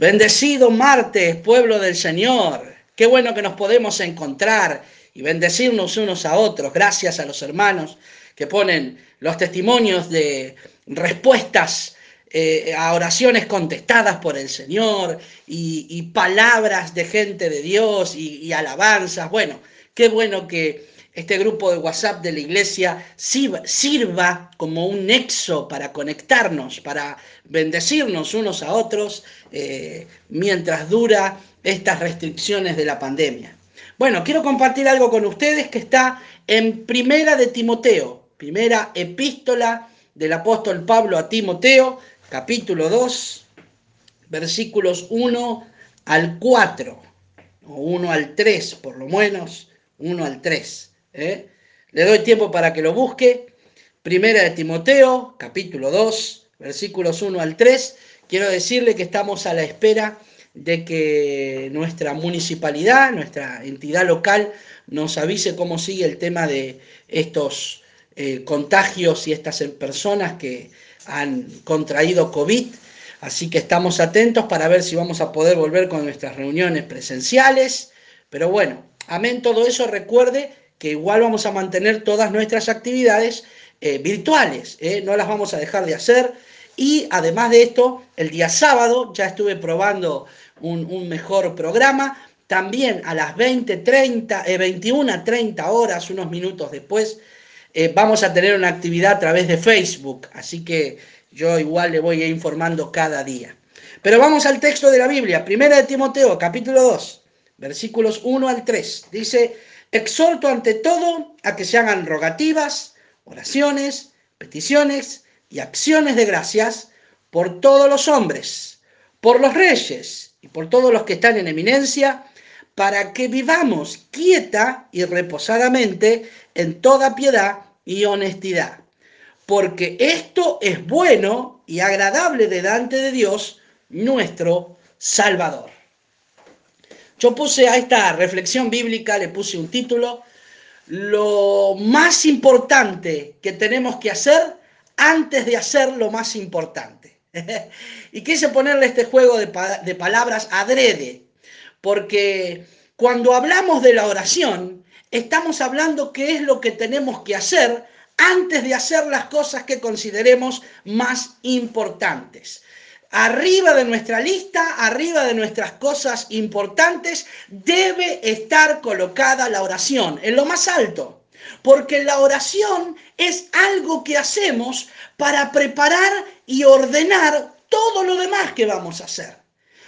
Bendecido martes, pueblo del Señor. Qué bueno que nos podemos encontrar y bendecirnos unos a otros. Gracias a los hermanos que ponen los testimonios de respuestas eh, a oraciones contestadas por el Señor y, palabras de gente de Dios y alabanzas. Bueno, qué bueno que este grupo de WhatsApp de la iglesia sirva como un nexo para conectarnos, para bendecirnos unos a otros eh, mientras dura estas restricciones de la pandemia. Bueno, quiero compartir algo con ustedes que está en Primera de Timoteo, primera epístola del apóstol Pablo a Timoteo, capítulo 2, versículos 1 al 4, o 1 al 3 por lo menos, 1 al 3. ¿Eh? Le doy tiempo para que lo busque. Primera de Timoteo, capítulo 2, versículos 1 al 3. Quiero decirle que estamos a la espera de que nuestra municipalidad, nuestra entidad local, nos avise cómo sigue el tema de estos eh, contagios y estas personas que han contraído COVID. Así que estamos atentos para ver si vamos a poder volver con nuestras reuniones presenciales. Pero bueno, amén todo eso, recuerde que igual vamos a mantener todas nuestras actividades eh, virtuales, ¿eh? no las vamos a dejar de hacer. Y además de esto, el día sábado ya estuve probando un, mejor programa. También a las 20, 30, 21, 30 horas, unos minutos después, eh, vamos a tener una actividad a través de Facebook. Así que yo igual le voy informando cada día. Pero vamos al texto de la Biblia, primera de Timoteo, capítulo 2, versículos 1 al 3. Dice, Exhorto ante todo a que se hagan rogativas, oraciones, peticiones y acciones de gracias por todos los hombres, por los reyes y por todos los que están en eminencia, para que vivamos quieta y reposadamente en toda piedad y honestidad. Porque esto es bueno y agradable delante de Dios, nuestro Salvador. Yo puse a esta reflexión bíblica, le puse un título, lo más importante que tenemos que hacer antes de hacer lo más importante. y quise ponerle este juego de, palabras adrede, porque cuando hablamos de la oración, estamos hablando qué es lo que tenemos que hacer antes de hacer las cosas que consideremos más importantes arriba de nuestra lista, arriba de nuestras cosas importantes, debe estar colocada la oración, en lo más alto. Porque la oración es algo que hacemos para preparar y ordenar todo lo demás que vamos a hacer.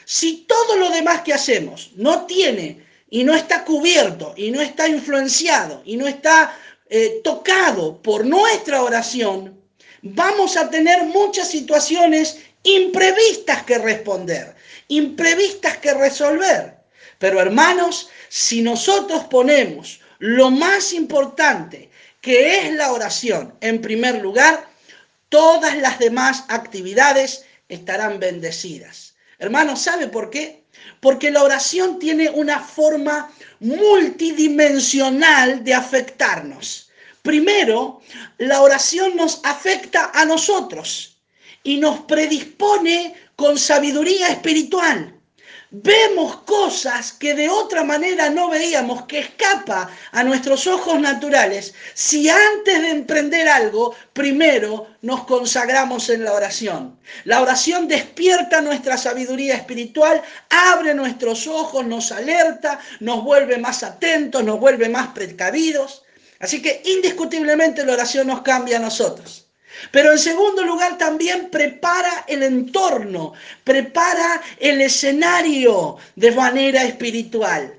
Si todo lo demás que hacemos no tiene y no está cubierto y no está influenciado y no está eh, tocado por nuestra oración, vamos a tener muchas situaciones imprevistas que responder, imprevistas que resolver. Pero hermanos, si nosotros ponemos lo más importante, que es la oración, en primer lugar, todas las demás actividades estarán bendecidas. Hermanos, ¿sabe por qué? Porque la oración tiene una forma multidimensional de afectarnos. Primero, la oración nos afecta a nosotros y nos predispone con sabiduría espiritual. Vemos cosas que de otra manera no veíamos, que escapa a nuestros ojos naturales, si antes de emprender algo, primero nos consagramos en la oración. La oración despierta nuestra sabiduría espiritual, abre nuestros ojos, nos alerta, nos vuelve más atentos, nos vuelve más precavidos. Así que indiscutiblemente la oración nos cambia a nosotros. Pero en segundo lugar también prepara el entorno, prepara el escenario de manera espiritual.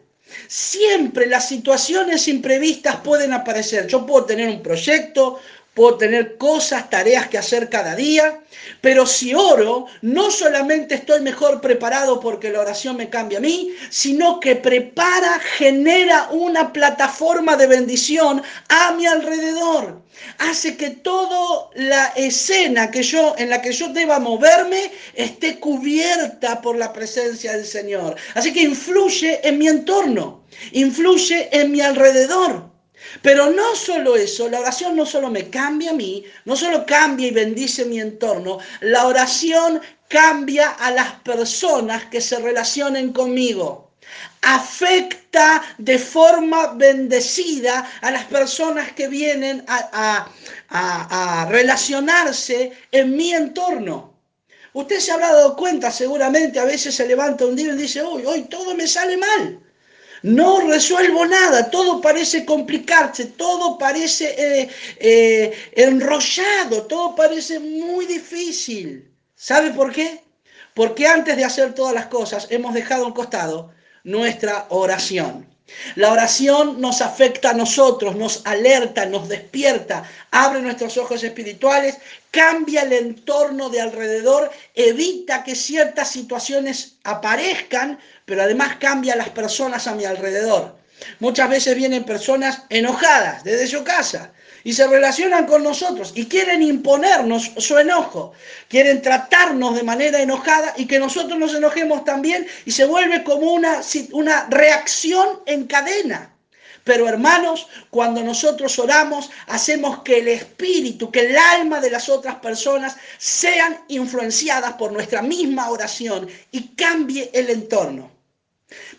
Siempre las situaciones imprevistas pueden aparecer. Yo puedo tener un proyecto, puedo tener cosas, tareas que hacer cada día, pero si oro, no solamente estoy mejor preparado porque la oración me cambia a mí, sino que prepara, genera una plataforma de bendición a mi alrededor. Hace que toda la escena que yo, en la que yo deba moverme esté cubierta por la presencia del Señor. Así que influye en mi entorno, influye en mi alrededor. Pero no solo eso, la oración no solo me cambia a mí, no solo cambia y bendice mi entorno, la oración cambia a las personas que se relacionen conmigo. Afecta de forma bendecida a las personas que vienen a, relacionarse en mi entorno. Usted se habrá dado cuenta, seguramente a veces se levanta un día y dice, uy, hoy todo me sale mal. No resuelvo nada, todo parece complicarse, todo parece eh, eh, enrollado, todo parece muy difícil. ¿Sabe por qué? Porque antes de hacer todas las cosas hemos dejado a un costado nuestra oración. La oración nos afecta a nosotros, nos alerta, nos despierta, abre nuestros ojos espirituales, cambia el entorno de alrededor, evita que ciertas situaciones aparezcan, pero además cambia las personas a mi alrededor. Muchas veces vienen personas enojadas desde su casa, y se relacionan con nosotros y quieren imponernos su enojo, quieren tratarnos de manera enojada y que nosotros nos enojemos también y se vuelve como una, una reacción en cadena. Pero hermanos, cuando nosotros oramos, hacemos que el espíritu, que el alma de las otras personas sean influenciadas por nuestra misma oración y cambie el entorno.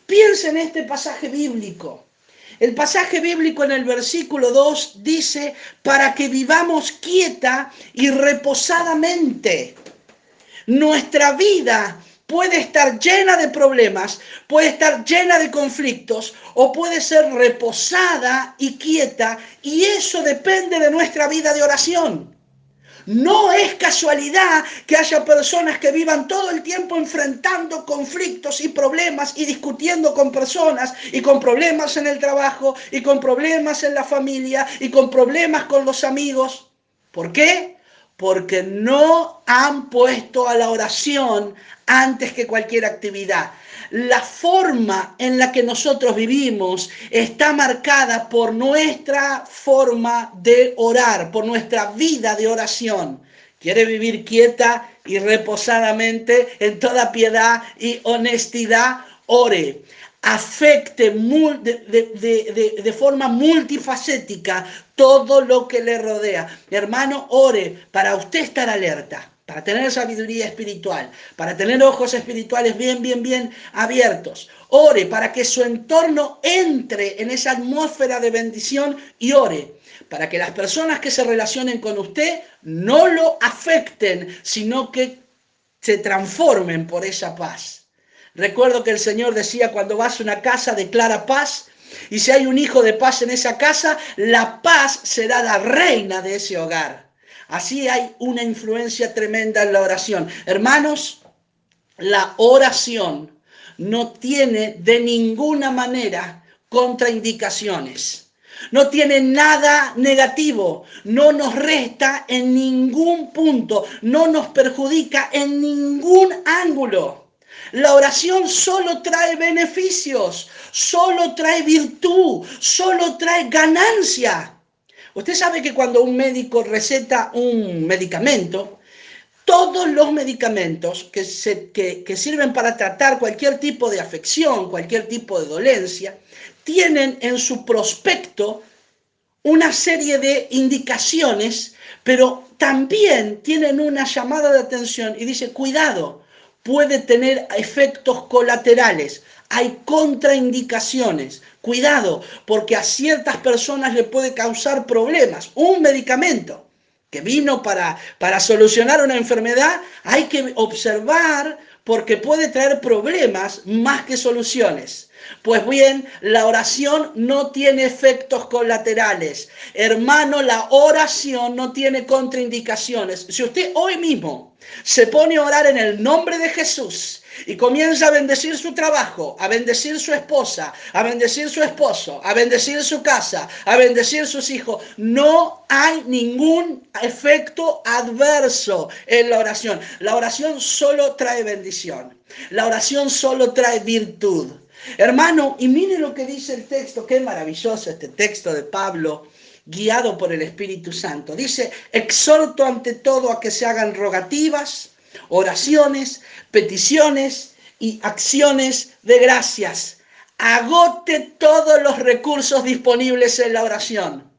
Piensa en este pasaje bíblico. El pasaje bíblico en el versículo 2 dice, para que vivamos quieta y reposadamente. Nuestra vida puede estar llena de problemas, puede estar llena de conflictos o puede ser reposada y quieta y eso depende de nuestra vida de oración. No es casualidad que haya personas que vivan todo el tiempo enfrentando conflictos y problemas y discutiendo con personas y con problemas en el trabajo y con problemas en la familia y con problemas con los amigos. ¿Por qué? Porque no han puesto a la oración antes que cualquier actividad la forma en la que nosotros vivimos está marcada por nuestra forma de orar, por nuestra vida de oración. Quiere vivir quieta y reposadamente en toda piedad y honestidad, ore. Afecte de, de forma multifacética todo lo que le rodea. Hermano, ore para usted estar alerta para tener sabiduría espiritual, para tener ojos espirituales bien, bien, bien abiertos. Ore para que su entorno entre en esa atmósfera de bendición y ore para que las personas que se relacionen con usted no lo afecten, sino que se transformen por esa paz. Recuerdo que el Señor decía, cuando vas a una casa, declara paz, y si hay un hijo de paz en esa casa, la paz será la reina de ese hogar. Así hay una influencia tremenda en la oración. Hermanos, la oración no tiene de ninguna manera contraindicaciones. No tiene nada negativo, no nos resta en ningún punto, no nos perjudica en ningún ángulo. La oración solo trae beneficios, solo trae virtud, solo trae ganancia. Usted sabe que cuando un médico receta un medicamento, todos los medicamentos que, sirven para tratar cualquier tipo de afección, cualquier tipo de dolencia, tienen en su prospecto una serie de indicaciones, pero también tienen una llamada de atención y dice, cuidado, puede tener efectos colaterales, hay contraindicaciones. Cuidado, porque a ciertas personas le puede causar problemas. Un medicamento que vino para, para solucionar una enfermedad, hay que observar porque puede traer problemas más que soluciones. Pues bien, la oración no tiene efectos colaterales. Hermano, la oración no tiene contraindicaciones. Si usted hoy mismo se pone a orar en el nombre de Jesús y comienza a bendecir su trabajo, a bendecir su esposa, a bendecir su esposo, a bendecir su casa, a bendecir sus hijos, no hay ningún efecto adverso en la oración. La oración solo trae bendición. La oración solo trae virtud. Hermano, y mire lo que dice el texto, qué maravilloso este texto de Pablo, guiado por el Espíritu Santo. Dice, exhorto ante todo a que se hagan rogativas, oraciones, peticiones y acciones de gracias. Agote todos los recursos disponibles en la oración.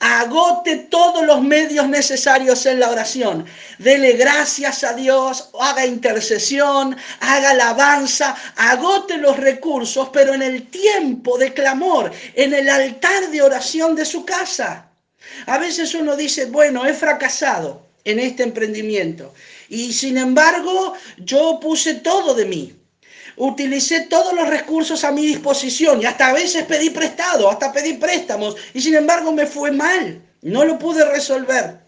Agote todos los medios necesarios en la oración. Dele gracias a Dios, haga intercesión, haga alabanza, agote los recursos, pero en el tiempo de clamor, en el altar de oración de su casa. A veces uno dice, bueno, he fracasado en este emprendimiento y sin embargo yo puse todo de mí. Utilicé todos los recursos a mi disposición y hasta a veces pedí prestado, hasta pedí préstamos y sin embargo me fue mal. No lo pude resolver.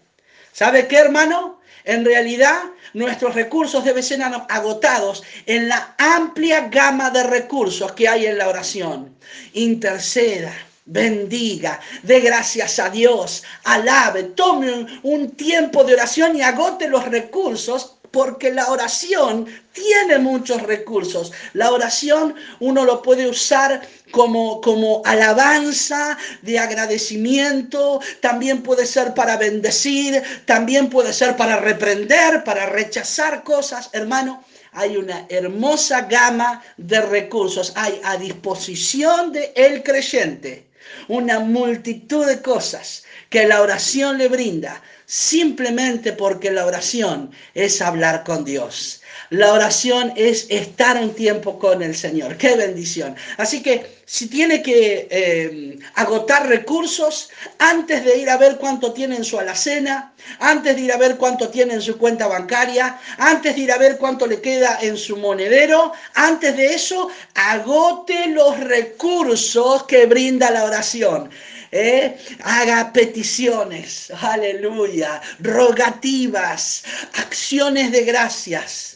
¿Sabe qué, hermano? En realidad, nuestros recursos deben ser agotados en la amplia gama de recursos que hay en la oración. Interceda, bendiga, dé gracias a Dios, alabe, tome un, tiempo de oración y agote los recursos porque la oración tiene muchos recursos. La oración uno lo puede usar como, como alabanza de agradecimiento, también puede ser para bendecir, también puede ser para reprender, para rechazar cosas, hermano. Hay una hermosa gama de recursos, hay a disposición del el creyente una multitud de cosas que la oración le brinda simplemente porque la oración es hablar con Dios. La oración es estar un tiempo con el Señor. ¡Qué bendición! Así que si tiene que eh, agotar recursos antes de ir a ver cuánto tiene en su alacena, antes de ir a ver cuánto tiene en su cuenta bancaria, antes de ir a ver cuánto le queda en su monedero, antes de eso, agote los recursos que brinda la oración. ¿eh? haga peticiones, aleluya, rogativas, acciones de gracias.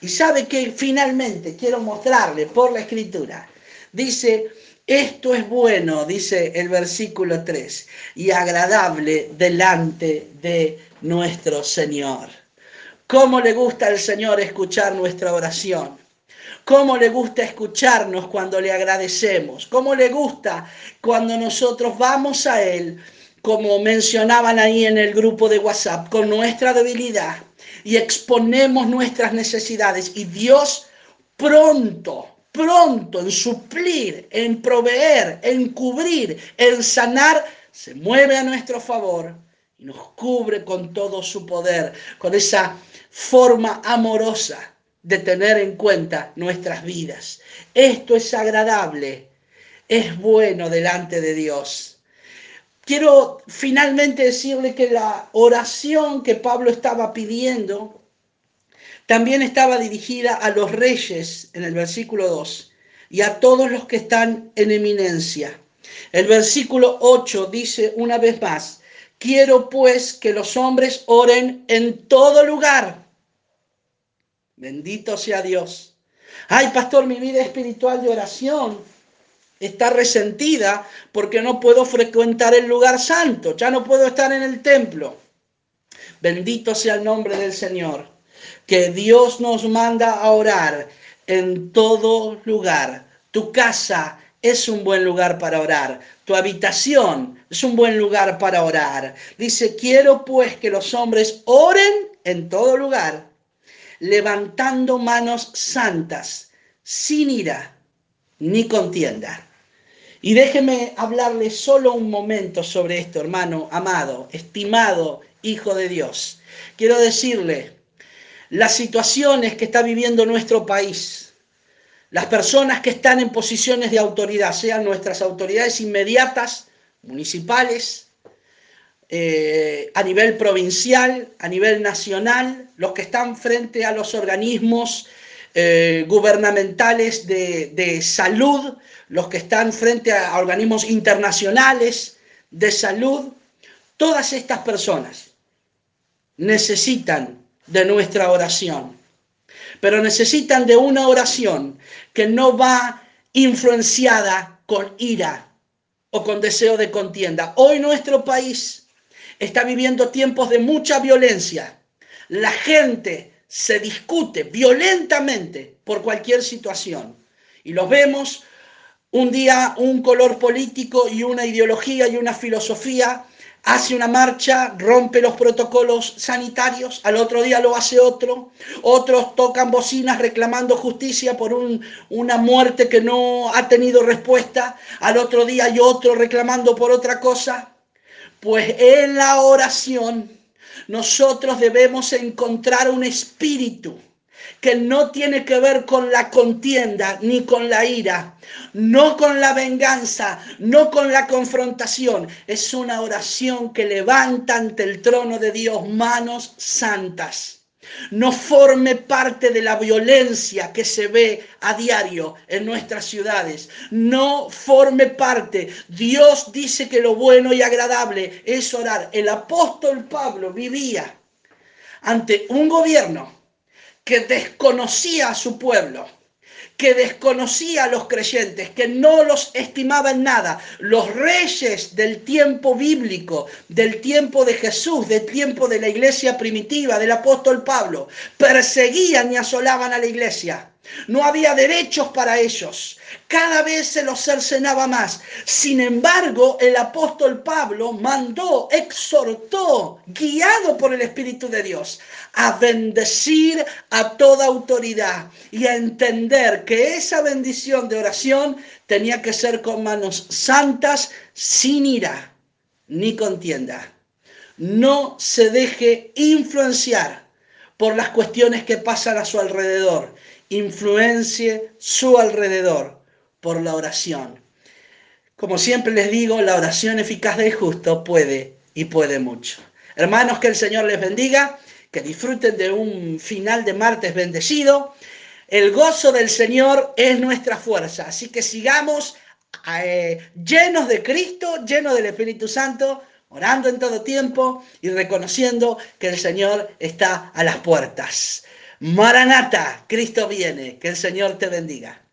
Y sabe que finalmente quiero mostrarle por la escritura, dice, esto es bueno, dice el versículo 3, y agradable delante de nuestro Señor. ¿Cómo le gusta al Señor escuchar nuestra oración? cómo le gusta escucharnos cuando le agradecemos, cómo le gusta cuando nosotros vamos a Él, como mencionaban ahí en el grupo de WhatsApp, con nuestra debilidad y exponemos nuestras necesidades y Dios pronto, pronto en suplir, en proveer, en cubrir, en sanar, se mueve a nuestro favor y nos cubre con todo su poder, con esa forma amorosa de tener en cuenta nuestras vidas. Esto es agradable, es bueno delante de Dios. Quiero finalmente decirle que la oración que Pablo estaba pidiendo también estaba dirigida a los reyes en el versículo 2 y a todos los que están en eminencia. El versículo 8 dice una vez más, quiero pues que los hombres oren en todo lugar Bendito sea Dios. Ay, pastor, mi vida espiritual de oración está resentida porque no puedo frecuentar el lugar santo, ya no puedo estar en el templo. Bendito sea el nombre del Señor, que Dios nos manda a orar en todo lugar. Tu casa es un buen lugar para orar. Tu habitación es un buen lugar para orar. Dice, quiero pues que los hombres oren en todo lugar levantando manos santas, sin ira ni contienda. Y déjeme hablarle solo un momento sobre esto, hermano amado, estimado Hijo de Dios. Quiero decirle, las situaciones que está viviendo nuestro país, las personas que están en posiciones de autoridad, sean nuestras autoridades inmediatas, municipales, eh, a nivel provincial, a nivel nacional, los que están frente a los organismos eh, gubernamentales de, salud, los que están frente a organismos internacionales de salud, todas estas personas necesitan de nuestra oración, pero necesitan de una oración que no va influenciada con ira o con deseo de contienda. Hoy nuestro país está viviendo tiempos de mucha violencia. La gente se discute violentamente por cualquier situación. Y los vemos un día un color político y una ideología y una filosofía hace una marcha, rompe los protocolos sanitarios, al otro día lo hace otro, otros tocan bocinas reclamando justicia por una muerte que no ha tenido respuesta, al otro día hay otro reclamando por otra cosa. Pues en la oración nosotros debemos encontrar un espíritu que no tiene que ver con la contienda ni con la ira, no con la venganza, no con la confrontación. Es una oración que levanta ante el trono de Dios manos santas. No forme parte de la violencia que se ve a diario en nuestras ciudades. No forme parte. Dios dice que lo bueno y agradable es orar. El apóstol Pablo vivía ante un gobierno que desconocía a su pueblo, que desconocía a los creyentes, que no los estimaba en nada. Los reyes del tiempo bíblico, del tiempo de Jesús, del tiempo de la iglesia primitiva, del apóstol Pablo, perseguían y asolaban a la iglesia. No había derechos para ellos. Cada vez se los cercenaba más. Sin embargo, el apóstol Pablo mandó, exhortó, guiado por el Espíritu de Dios, a bendecir a toda autoridad y a entender que esa bendición de oración tenía que ser con manos santas, sin ira ni contienda. No se deje influenciar por las cuestiones que pasan a su alrededor influencie su alrededor por la oración. Como siempre les digo, la oración eficaz del justo puede y puede mucho. Hermanos, que el Señor les bendiga, que disfruten de un final de martes bendecido. El gozo del Señor es nuestra fuerza, así que sigamos eh, llenos de Cristo, llenos del Espíritu Santo, orando en todo tiempo y reconociendo que el Señor está a las puertas. Maranata, Cristo viene, que el Señor te bendiga.